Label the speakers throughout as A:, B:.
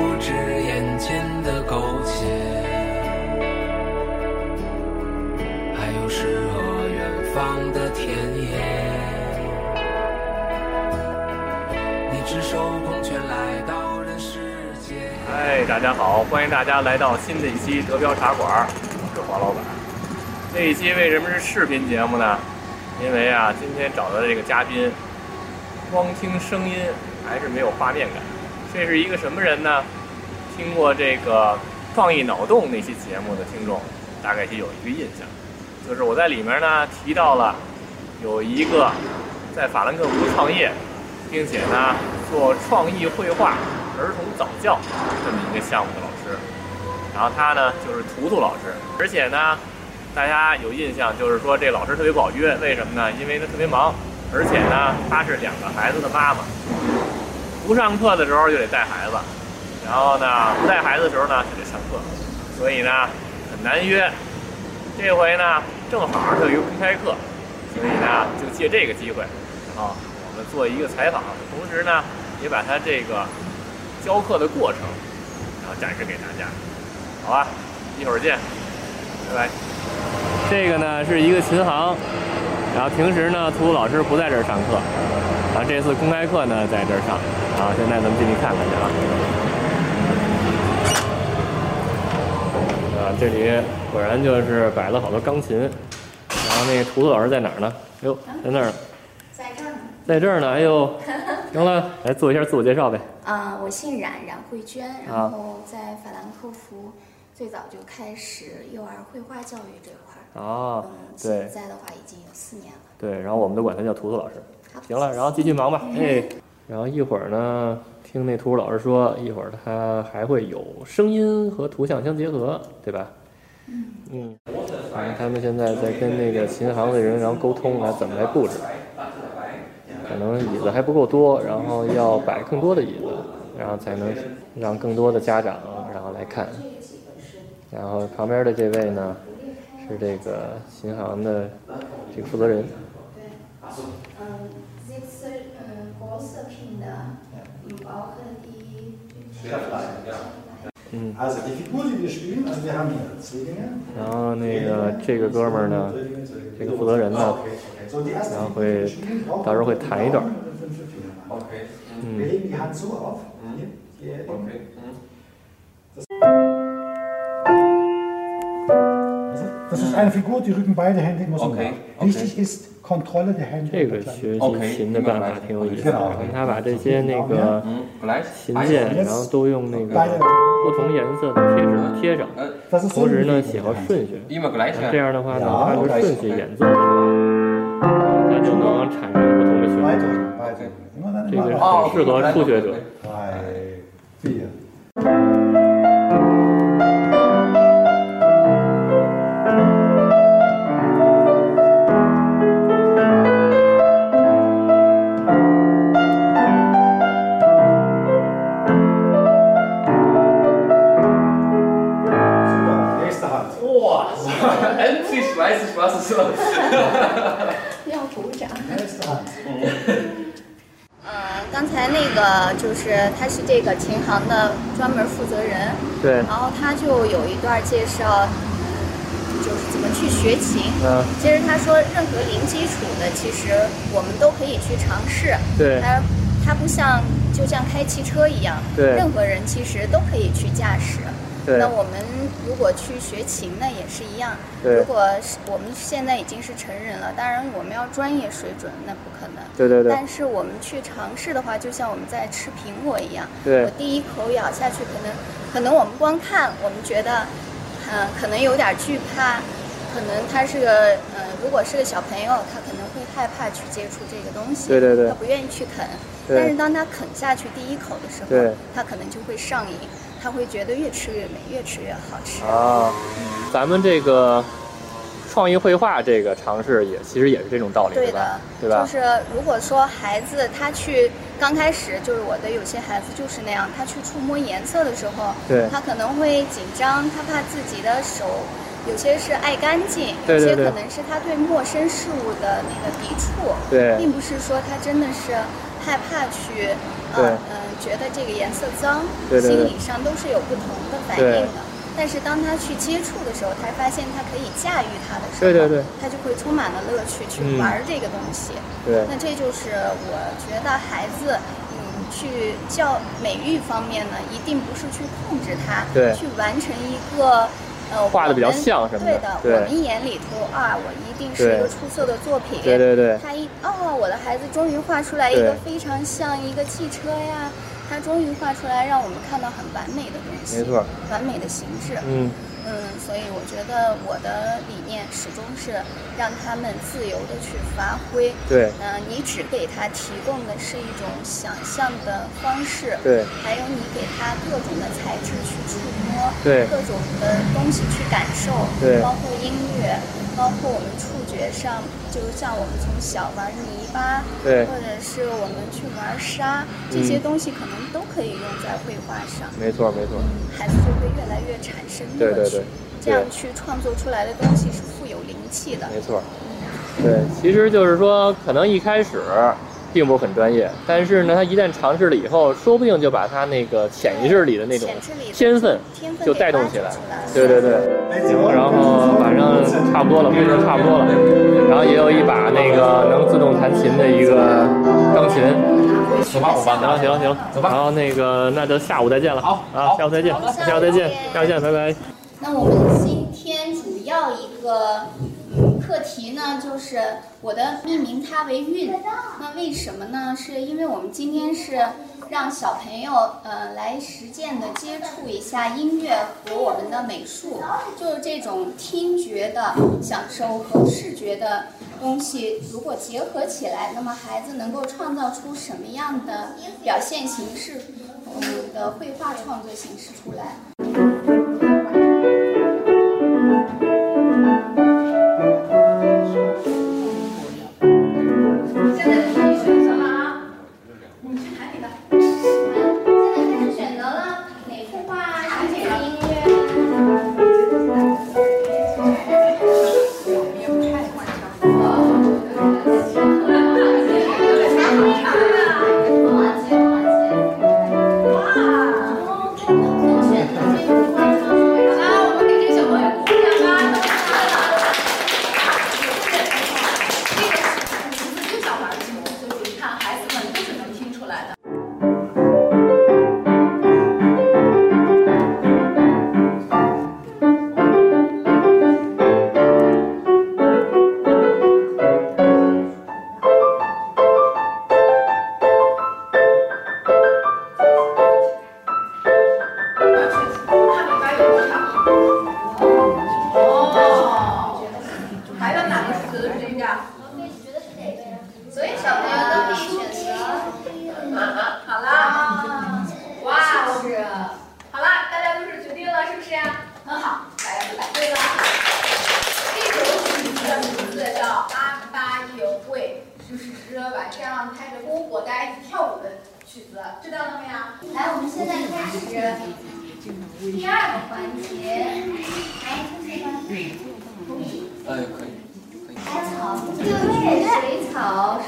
A: 不止眼前的苟且，还有诗和远方的田野。你赤手空拳来到人世间。
B: 嗨，大家好，欢迎大家来到新的一期德标茶馆，我是黄老板。这一期为什么是视频节目呢？因为啊，今天找的这个嘉宾，光听声音还是没有画面感。这是一个什么人呢？听过这个《创意脑洞》那期节目的听众，大概是有一个印象，就是我在里面呢提到了有一个在法兰克福创业，并且呢做创意绘画、儿童早教这么一个项目的老师。然后他呢就是图图老师，而且呢。大家有印象，就是说这老师特别不好约，为什么呢？因为他特别忙，而且呢，他是两个孩子的妈妈，不上课的时候就得带孩子，然后呢，不带孩子的时候呢就得上课，所以呢很难约。这回呢正好有一个公开课，所以呢就借这个机会，然后我们做一个采访，同时呢也把他这个教课的过程，然后展示给大家，好吧？一会儿见，拜拜。这个呢是一个琴行，然后平时呢，图图老师不在这儿上课，后这次公开课呢在这儿上，然后现在咱们进去看看去啊。啊，这里果然就是摆了好多钢琴，然后那个图图老师在哪儿呢？哎呦，在那儿，
C: 在这儿呢。
B: 在这儿呢。哎呦，行了，来做一下自我介绍呗。
C: 啊，我姓冉，冉慧娟，然后在法兰克福。最早就开始幼儿绘画教育这块儿
B: 啊，对，
C: 现在的话已经有四年了。
B: 对，然后我们都管他叫图图老师。行了，然后继续忙吧。哎，然后一会儿呢，听那图书老师说，一会儿他还会有声音和图像相结合，对吧？
C: 嗯
B: 嗯。他们现在在跟那个琴行的人然后沟通，来怎么来布置。可能椅子还不够多，然后要摆更多的椅子，然后才能让更多的家长然后来看。然后旁边的这位呢，是这个琴行的这个负责人。
C: 对，嗯。
B: 然后那个这个哥们儿呢，这个负责人呢，然后会到时候会弹一段。嗯。这个学习琴的办法挺有意思的，他把这些那个琴键，然后都用那个不同颜色的贴纸贴上，同时呢写好顺序，这样的话呢，按照顺序演奏，它就能产生不同的旋律。这个很适合初学者。
C: 要掌。呃，刚才那个就是他是这个琴行的专门负责人，
B: 对。
C: 然后他就有一段介绍，就是怎么去学琴。嗯。其实他说，任何零基础的，其实我们都可以去尝试。
B: 对。
C: 他他不像就像开汽车一样，
B: 对。
C: 任何人其实都可以去驾驶。
B: 那
C: 我们如果去学琴那，也是一样。
B: 对。
C: 如果是我们现在已经是成人了，当然我们要专业水准，那不可能。
B: 对对对。
C: 但是我们去尝试的话，就像我们在吃苹果一样。
B: 对。
C: 我第一口咬下去，可能可能我们光看，我们觉得，嗯，可能有点惧怕，可能他是个，嗯，如果是个小朋友，他可能会害怕去接触这个东西。
B: 对对对。
C: 他不愿意去啃。但是当他啃下去第一口的时
B: 对
C: 候，他可能就会上瘾，他会觉得越吃越美，越吃越好吃。
B: 啊，咱们这个创意绘画这个尝试也其实也是这种道理，
C: 对的？，
B: 对吧？
C: 就是如果说孩子他去刚开始，就是我的有些孩子就是那样，他去触摸颜色的时候，
B: 对
C: 他可能会紧张，他怕自己的手。有些是爱干净，有些可能是他对陌生事物的那个抵触，
B: 对
C: 并不是说他真的是害怕去，
B: 对
C: 呃嗯、觉得这个颜色脏，
B: 对对对
C: 心理上都是有不同的反应的。但是当他去接触的时候，他发现他可以驾驭它的时候，
B: 对对对
C: 他就会充满了乐趣去
B: 嗯
C: 玩这个东西。
B: 对
C: 那这就是我觉得孩子，嗯，去教美育方面呢，一定不是去控制他，
B: 对
C: 去完成一个。呃，
B: 画的比较像什么的
C: 对。的，
B: 对
C: 我们眼里头啊，我一定是一个出色的作品。
B: 对对对。
C: 他一哦，我的孩子终于画出来一个非常像一个汽车呀，他终于画出来让我们看到很完美的东西，
B: 没错，
C: 完美的形制。
B: 嗯，
C: 嗯，所以我觉得我的理念始终是让他们自由的去发挥。
B: 对
C: 嗯、你只给他提供的是一种想象的方式，
B: 对。
C: 还有你给他各种的材质去触摸，
B: 对。
C: 各种的东西去感受，
B: 对。
C: 包括音乐，包括我们触觉上，就像我们从小玩泥巴，
B: 对。
C: 或者是我们去玩沙，这些
B: 嗯。
C: 东西可能都可以用在绘画上。
B: 没错没错，
C: 孩子就会越来越产生乐趣，
B: 对对对
C: 这样去创作出来的东西是富有灵气的。
B: 没错。对，其实就是说，可能一开始并不是很专业，但是呢，他一旦尝试了以后，说不定就把他那个潜意识里的那种天分
C: 天分
B: 就带动起来。对对对。行，然后反正差不多了，已经差不多了。然后也有一把那个能自动弹琴的一个钢琴。
D: 走吧，
B: 行了行了行了，
D: 走吧
B: 然后那个那就下午再见了。
D: 好
B: 啊，下午再见，下午再见
C: 下午见，
B: 下午见，拜拜。
C: 那我们今天主要一个嗯课题呢，就是我的命名它为韵。那为什么呢？是因为我们今天是让小朋友呃来实践的接触一下音乐和我们的美术，就是这种听觉的享受和视觉的东西，如果结合起来，那么孩子能够创造出什么样的表现形式，嗯的绘画创作形式出来？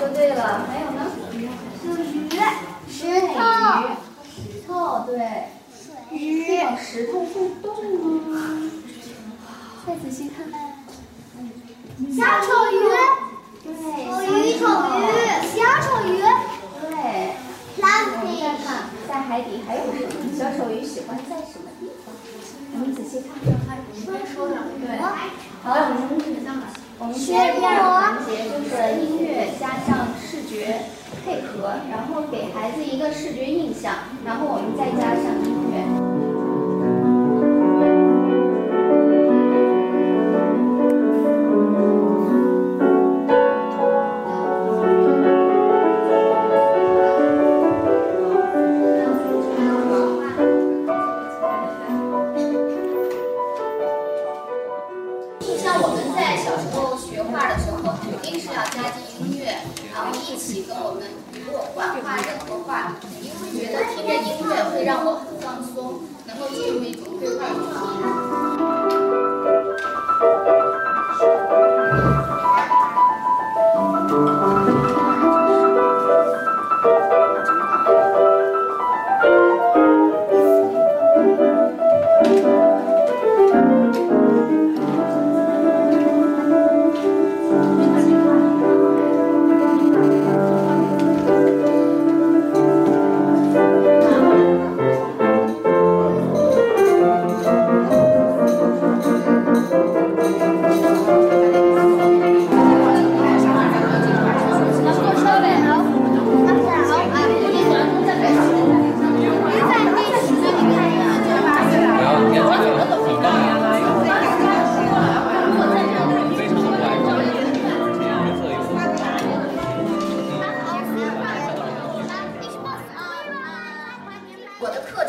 C: 说对了。还有呢？石头，石头，对。鱼石头会动吗？再仔细看看。
E: 小丑鱼，
C: 对，
E: 丑鱼，丑鱼，小丑鱼，
C: 对。
E: 蓝
C: 我们再，看，在海底还有什么？小丑鱼喜欢在什么地方？我们仔细看。对。好，我们我们现在第二个环节就是音乐加上视觉配合，然后给孩子一个视觉印象，然后我们再加上音乐。然后一起跟我们如果管话人说话，你会觉得听着音乐会让我很放松，能够进入一种对话的状态。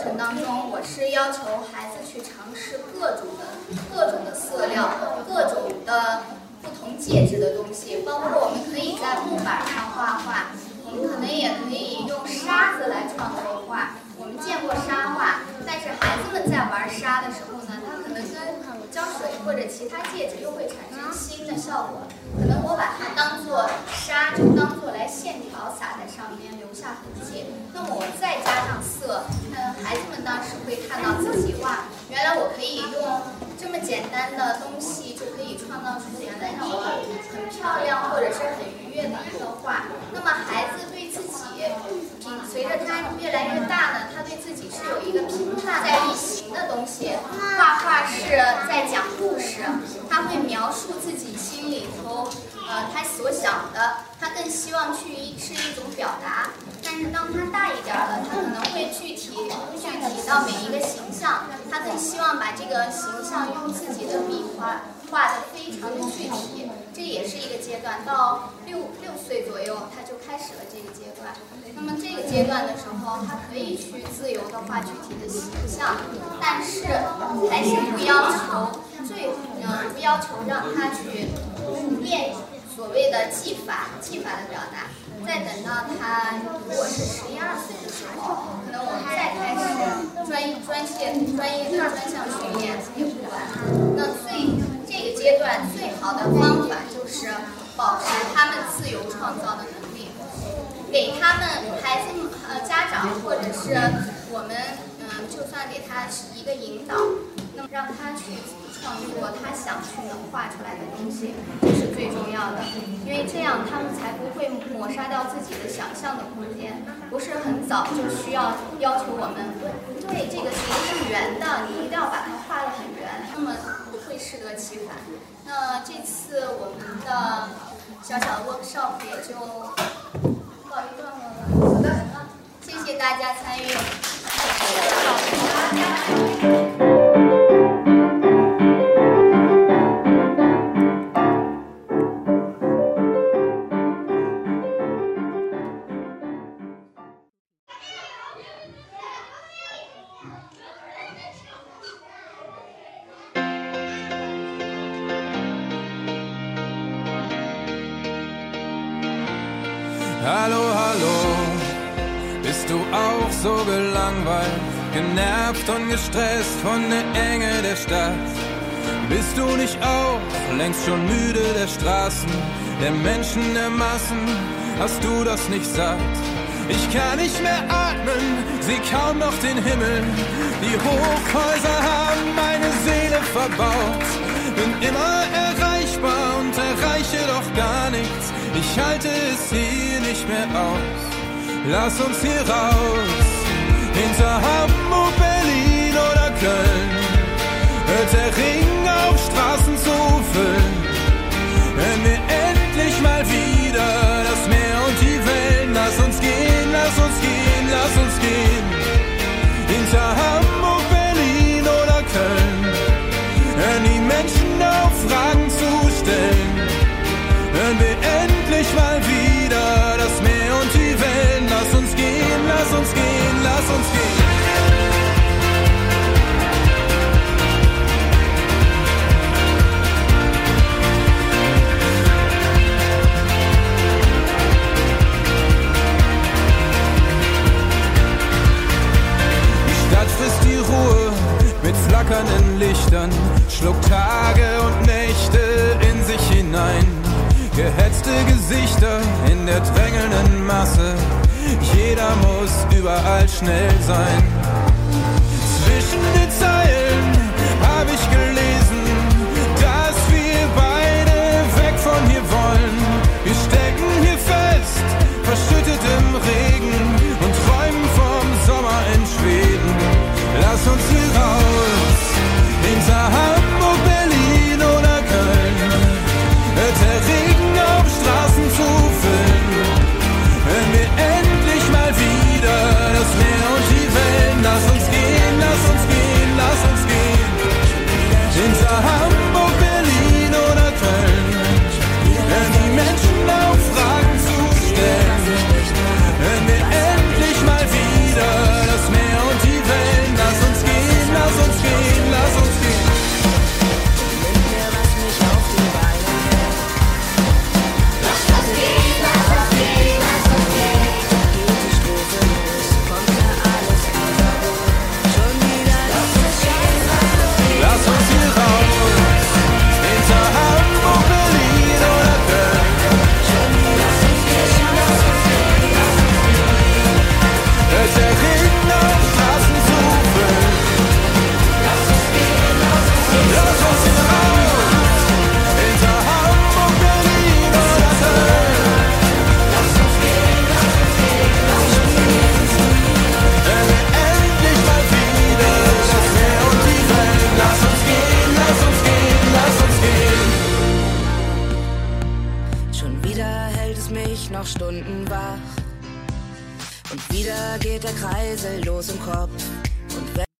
C: 程当中，我是要求孩子去尝试各种的、各种的色料，各种的不同介质的东西，包括我们可以在木板上画画，我们可能也可以用沙子来创作画。我们见过沙画，但是孩子们在玩沙的时候呢，他可能跟胶水或者其他介质又会产生新的效果。可能我把它当做沙，就当做来线条撒在上面，留下痕迹。那我再加上色，嗯，孩子们当时会看到自己哇，原来我可以用这么简单的东西就可以创造出原来让我很漂亮或者是很愉悦的一个画。那么孩子对自己，随着他越来越大呢，他对自己是有一个评判在一行的东西。画画是在讲故事，他会描述自己心里头，呃，他所想的，他更希望去一是一种表达。但是当他大一点了，他可能会具体具体到每一个形象，他更希望把这个形象用自己的笔画画的非常的具体。这也是一个阶段，到六六岁左右，他就开始了这个阶段。那么这个阶段的时候，他可以去自由的画具体的形象，但是还是不要求最呃不要求让他去练所谓的技法技法的表达。再等到他如果是十一二岁的时候，可能我们再开始专业专业专业的专项训练也不晚。那最这个阶段最好的方法就是保持他们自由创造的能力，给他们孩子们呃家长或者是我们嗯，就算给他一个引导，那么让他去创作他想去能画出来的东西，这是最重要的，因为这样他们才不会抹杀掉自己的想象的空间。不是很早就需要要求我们，对这个形是圆的，你一定要把它画得很圆，那么不会适得其反。那这次我们的小小的 workshop 也就告一段落了。好的，谢谢大家参与。
D: Hallo, gelangweilt, genervt und gestresst von der Enge der Stadt? Bist du nicht auch längst schon müde der Straßen, der Menschen, der Massen? Hast du das nicht satt? Ich kann nicht mehr atmen, seh kaum noch den Himmel. Die Hochhäuser haben meine Seele verbaut. Bin immer erreichbar und erreiche doch gar nichts. Ich halte es hier nicht mehr aus. Lass uns hier raus. in zijn hemel überall schnell sein. Zwischen den Zeilen